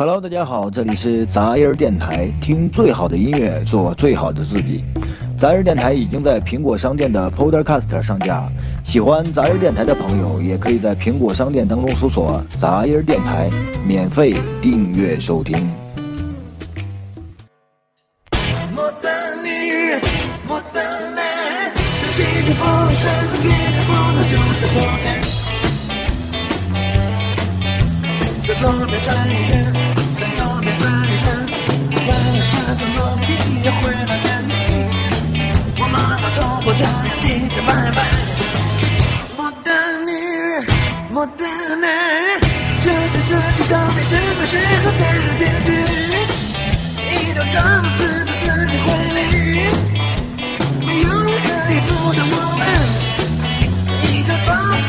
Hello，大家好，这里是杂音儿电台，听最好的音乐，做最好的自己。杂音儿电台已经在苹果商店的 Podcast 上架，喜欢杂音儿电台的朋友，也可以在苹果商店当中搜索“杂音儿电台”，免费订阅收听。们，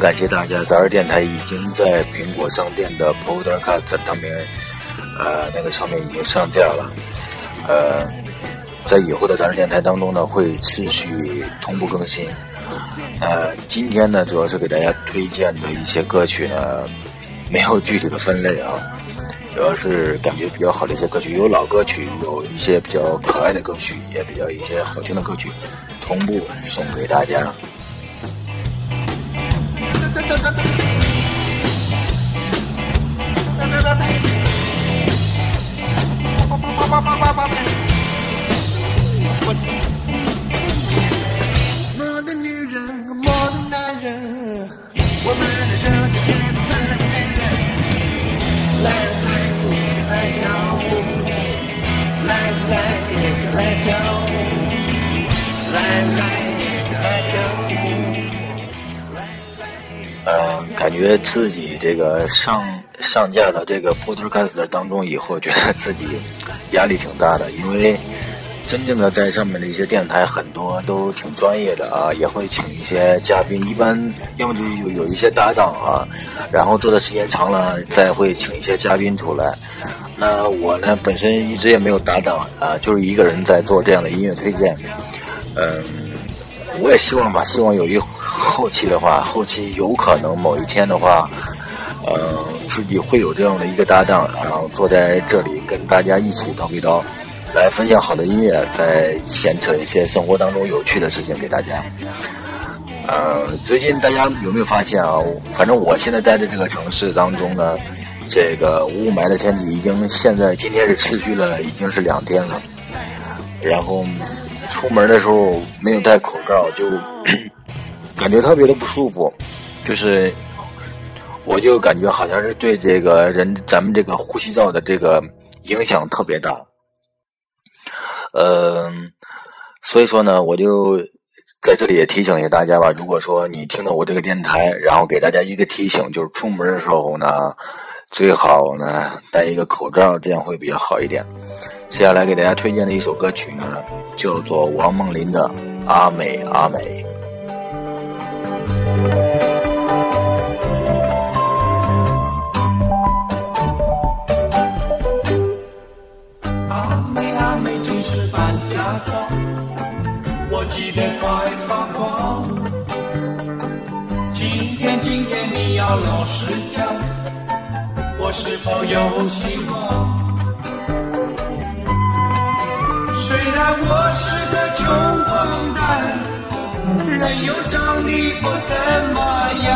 感谢大家，杂儿电台已经在苹果商店的 Podcast 上面，呃，那个上面已经上架了。呃，在以后的杂儿电台当中呢，会持续同步更新。呃，今天呢，主要是给大家推荐的一些歌曲呢，没有具体的分类啊，主要是感觉比较好的一些歌曲，有老歌曲，有一些比较可爱的歌曲，也比较一些好听的歌曲，同步送给大家。自己这个上上架到这个 Podcast 当中以后，觉得自己压力挺大的，因为真正的在上面的一些电台很多都挺专业的啊，也会请一些嘉宾，一般要么就有有一些搭档啊，然后做的时间长了，再会请一些嘉宾出来。那我呢，本身一直也没有搭档啊，就是一个人在做这样的音乐推荐，嗯。我也希望吧，希望有一后期的话，后期有可能某一天的话，呃，自己会有这样的一个搭档，然后坐在这里跟大家一起叨逼叨，来分享好的音乐，再牵扯一些生活当中有趣的事情给大家。呃，最近大家有没有发现啊？反正我现在待的这个城市当中呢，这个雾霾的天气已经现在今天是持续了，已经是两天了，然后。出门的时候没有戴口罩，就感觉特别的不舒服，就是我就感觉好像是对这个人咱们这个呼吸道的这个影响特别大。嗯，所以说呢，我就在这里也提醒一下大家吧。如果说你听到我这个电台，然后给大家一个提醒，就是出门的时候呢，最好呢戴一个口罩，这样会比较好一点。接下来给大家推荐的一首歌曲呢，叫做王梦麟的《阿美阿美》。老实讲，我是否有希望？虽然我是个穷光蛋，人又长得不怎么样，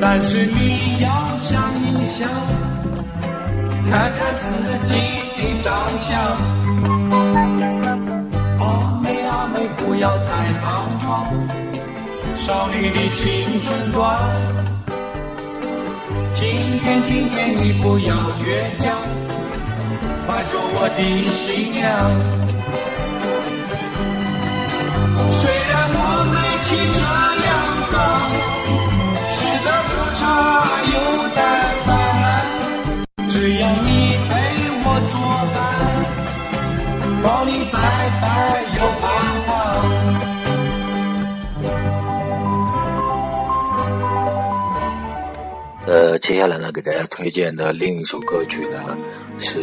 但是你要想一想，看看自己的长相。阿妹阿妹，不要再彷徨，少女的青春短。今天今天你不要倔强，快做我的新娘。虽然我没汽车洋房，吃的粗茶又淡饭，只要你陪我作伴，保你白白。接下来呢，给大家推荐的另一首歌曲呢，是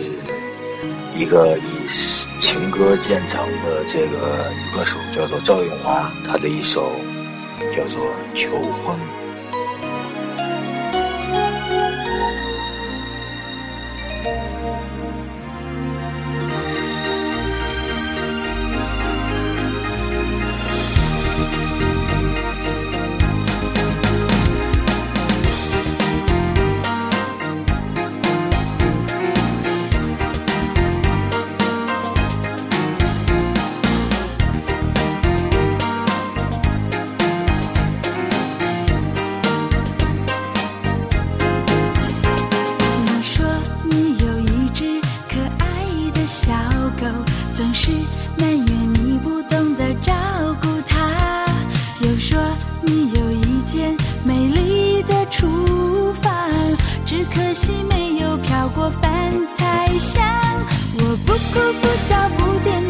一个以情歌见长的这个女歌手，叫做赵咏华，她的一首叫做《求婚》。炒过饭菜香我不哭不笑不点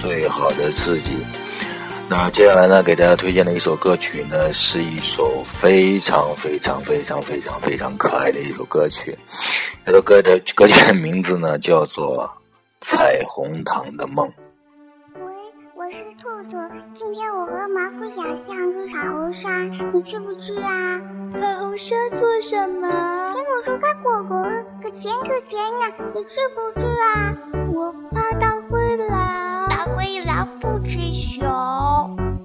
最好的自己。那接下来呢，给大家推荐的一首歌曲呢，是一首非常非常非常非常非常可爱的一首歌曲。这首歌的歌曲的名字呢，叫做《彩虹糖的梦》。喂，我是兔兔，今天我和毛裤小象去彩虹山，你去不去啊？彩虹山做什么？苹果树开果果，可甜可甜呢，你去不去啊？我怕大灰狼。大灰狼不吃熊。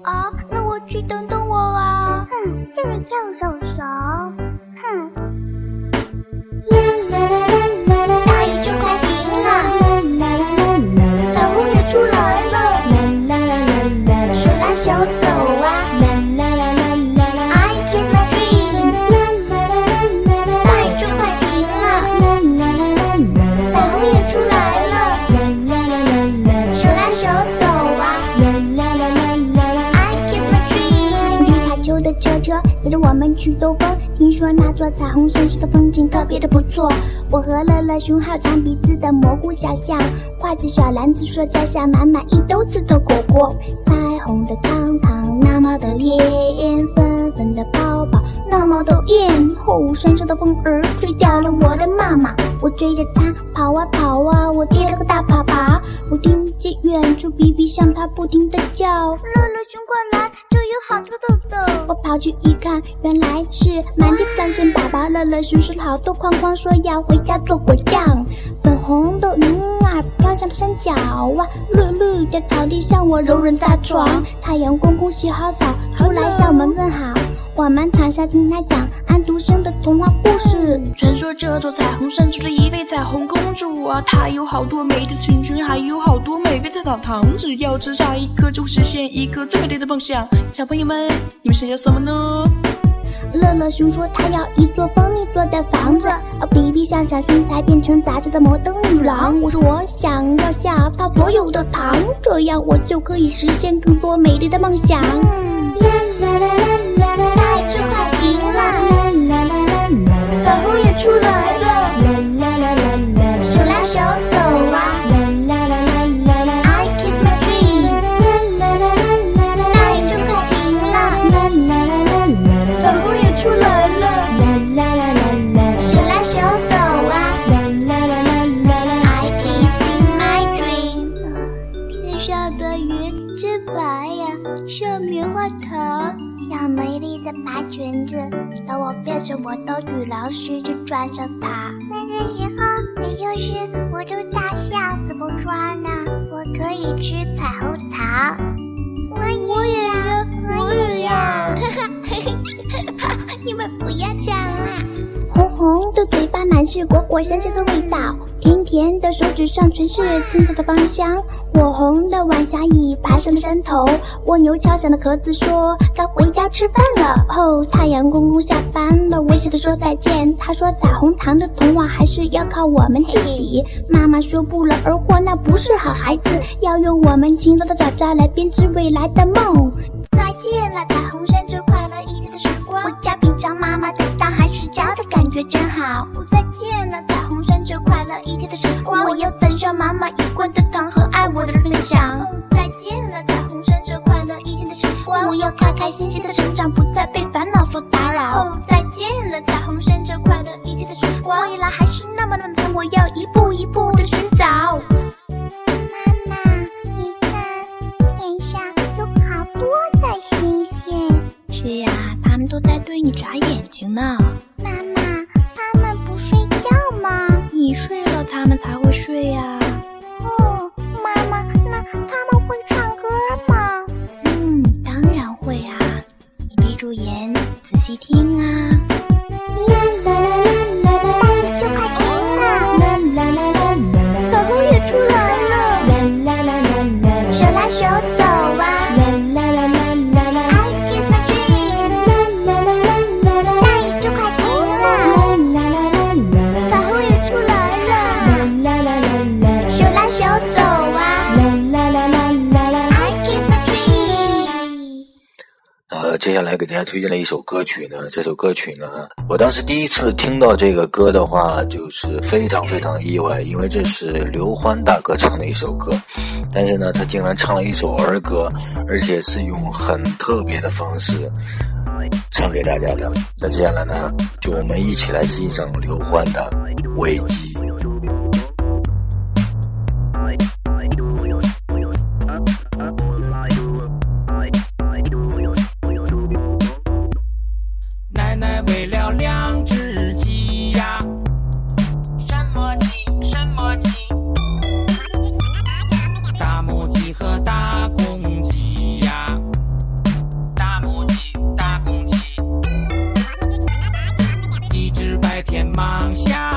啊，那我去等等我啊。哼，这个叫手手。车载着我们去兜风。听说那座彩虹山上的风景特别的不错。我和乐乐熊好长鼻子的蘑菇小象，挎着小篮子，说摘下满满一兜子的果果。彩虹的糖糖那么的烈焰，粉粉的泡泡那么的艳。后山上的风儿吹掉了我的妈妈，我追着它跑啊跑啊，我跌了个大粑粑。我听见远处比比向它不停的叫，乐乐熊过来，这有好吃的的。我跑去一看，原来是满地三线粑粑。乐乐熊是好多框框，说要回家做果酱。粉红的云儿飘向了山脚啊，绿绿的草地上我柔软大床。太阳公公洗好澡出来向我们问好，我们躺下听他讲安徒生的童话故事。传说这座彩虹山住着一位彩虹公主啊，她有好多美丽的裙裙，还有好多美味的糖糖。只要吃下一颗，就会实现一个最美丽的梦想。小朋友们，你们想要什么呢？乐乐熊说他要一座蜂蜜做的房子，而比比想小新才变成杂志的摩登女郎。我说我想要下他所有的糖，这样我就可以实现更多美丽的梦想。啦啦啦啦啦，大雨就快停了，也出来了。子，等我变成魔豆女郎时，就穿上它。那个时候，你就是魔豆大象怎么穿呢？我可以吃彩虹糖。我也要，我也要。你们不要讲啦！红红的嘴巴满是果果香香的味道，甜甜的手指上全是青草的芳香。火红的晚霞已爬上了山头，蜗牛敲响了壳子说该回家吃饭了。哦，太阳公公下班了，微笑的说再见。他说彩虹糖的童话还是要靠我们自己。妈妈说不劳而获那不是好孩子，要用我们勤劳的爪爪来编织未来的梦。再见了，回家品尝妈妈的蛋，还是家的感觉真好。再见了，彩虹山这快乐一天的时光。我要赞赏妈妈一贯的糖和爱我的分享。再见了，彩虹山这快乐一天的时光。我要开开心心的成长，不再被接下来给大家推荐了一首歌曲呢。这首歌曲呢，我当时第一次听到这个歌的话，就是非常非常意外，因为这是刘欢大哥唱的一首歌，但是呢，他竟然唱了一首儿歌，而且是用很特别的方式唱给大家的。那接下来呢，就我们一起来欣赏刘欢的《危机》。梦想。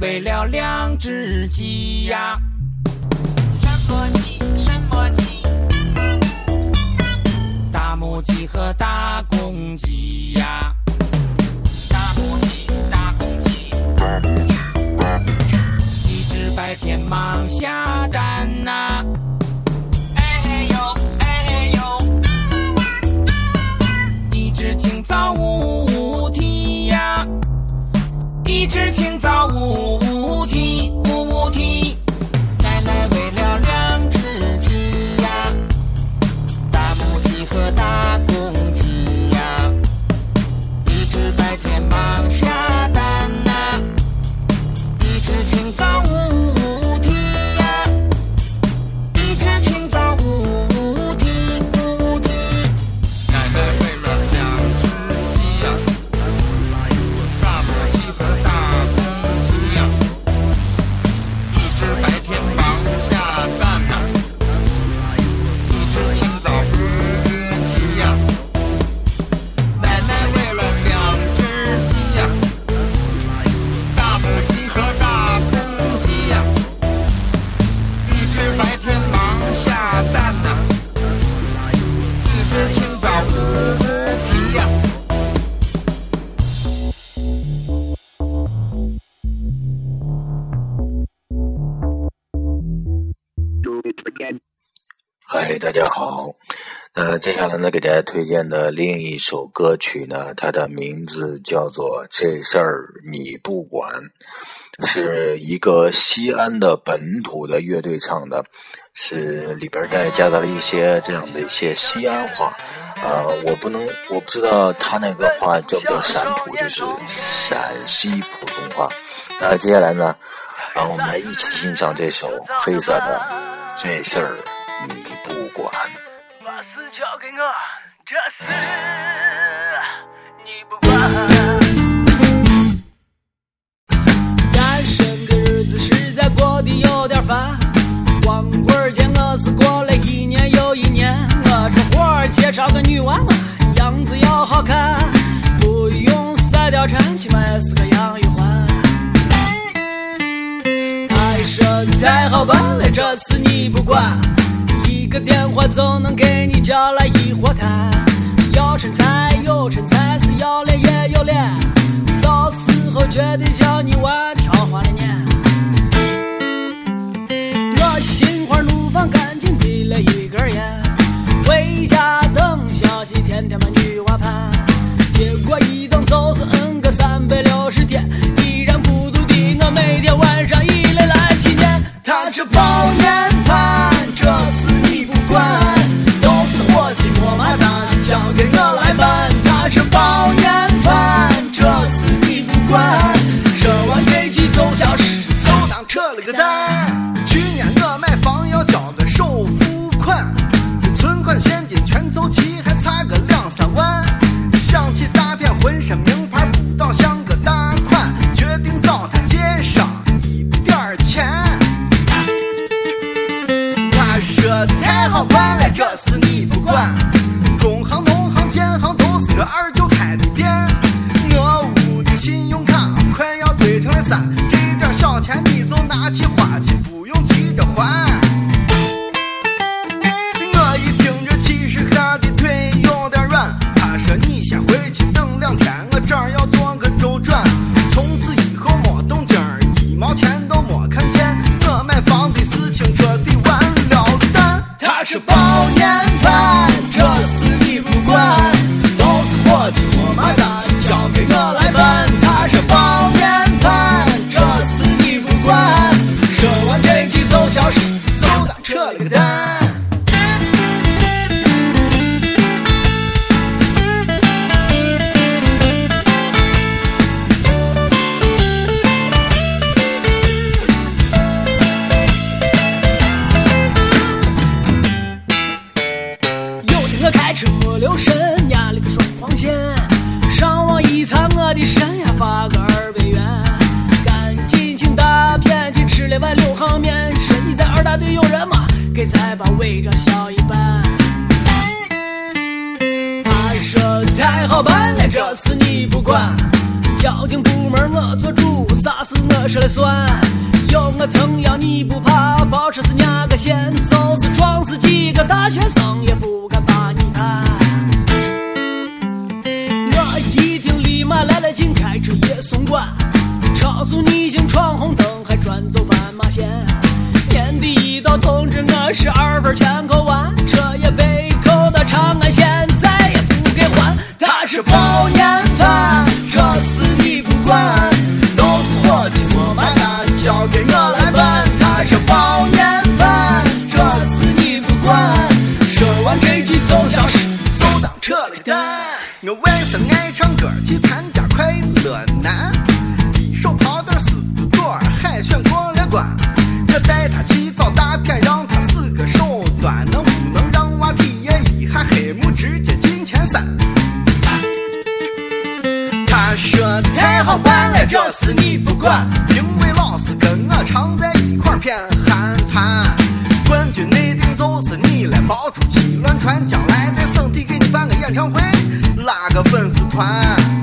为了两只鸡呀。什么鸡？什么鸡？大母鸡和大公鸡呀。大母鸡，大公鸡。一只白天忙下蛋呐、哎呦，哎呦，一只清早呜呜啼呀，一只清早呜嗨，大家好。那接下来呢，给大家推荐的另一首歌曲呢，它的名字叫做《这事儿你不管》，是一个西安的本土的乐队唱的，是里边带夹杂了一些这样的一些西安话。啊、我不能，我不知道他那个话叫不叫陕普，就是陕西普通话。那接下来呢，让我们来一起欣赏这首黑色的《这事儿你不管》。把事交给我，这事你不管。单身的日子实在过得有点烦，光棍节我是过了一年又一年。我这活儿介绍个女娃娃，样子要好看，不用赛貂蝉，起码也是个杨玉环。太深太好办了，这事你不管，一个电话就能给你叫来一锅汤。要身材有身材，是要脸也有脸，到时候绝对叫你玩挑花了眼。我心花怒放，赶紧递了一根烟，回家等消息，天天把女娃盼。结果一等就是嗯个三百六十天，这包年饭，这事你不管，都是伙计我买单，交给我来办。他这包年饭，这事你不管，吃完飞机就消失，就当扯了个蛋。去年我买房要交个首付款，存款现金全凑齐，还差个两三万。告诉你已经闯红灯还转走斑马线。年底一到通知我十二分全扣两回拉个粉丝团。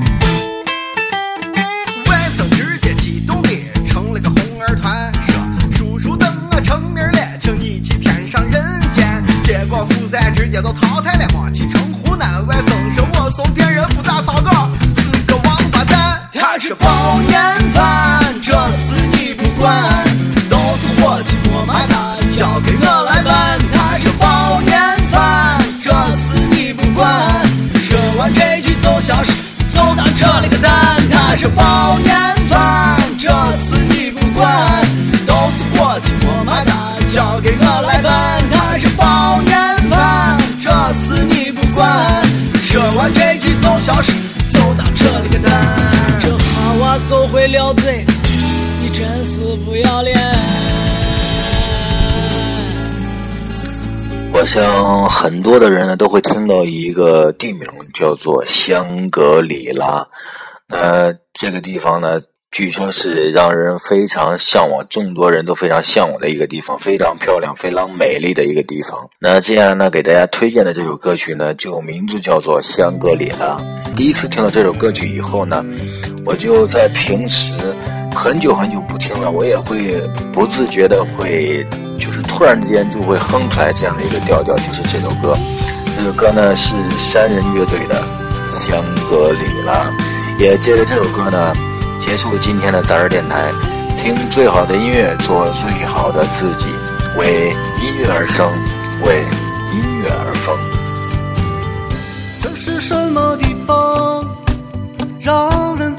像很多的人呢，都会听到一个地名叫做香格里拉。那这个地方呢，据说是让人非常向往，众多人都非常向往的一个地方，非常漂亮、非常美丽的一个地方。那这样呢，给大家推荐的这首歌曲呢，就名字叫做香格里拉。第一次听到这首歌曲以后呢，我就在平时很久很久不听了，我也会不自觉的会。就是突然之间就会哼出来这样的一个调调就是这首歌。这首歌呢是山人乐队的香格里拉也借着这首歌呢结束今天的杂志电台。听最好的音乐做最好的自己为音乐而生为音乐而疯。这是什么地方让人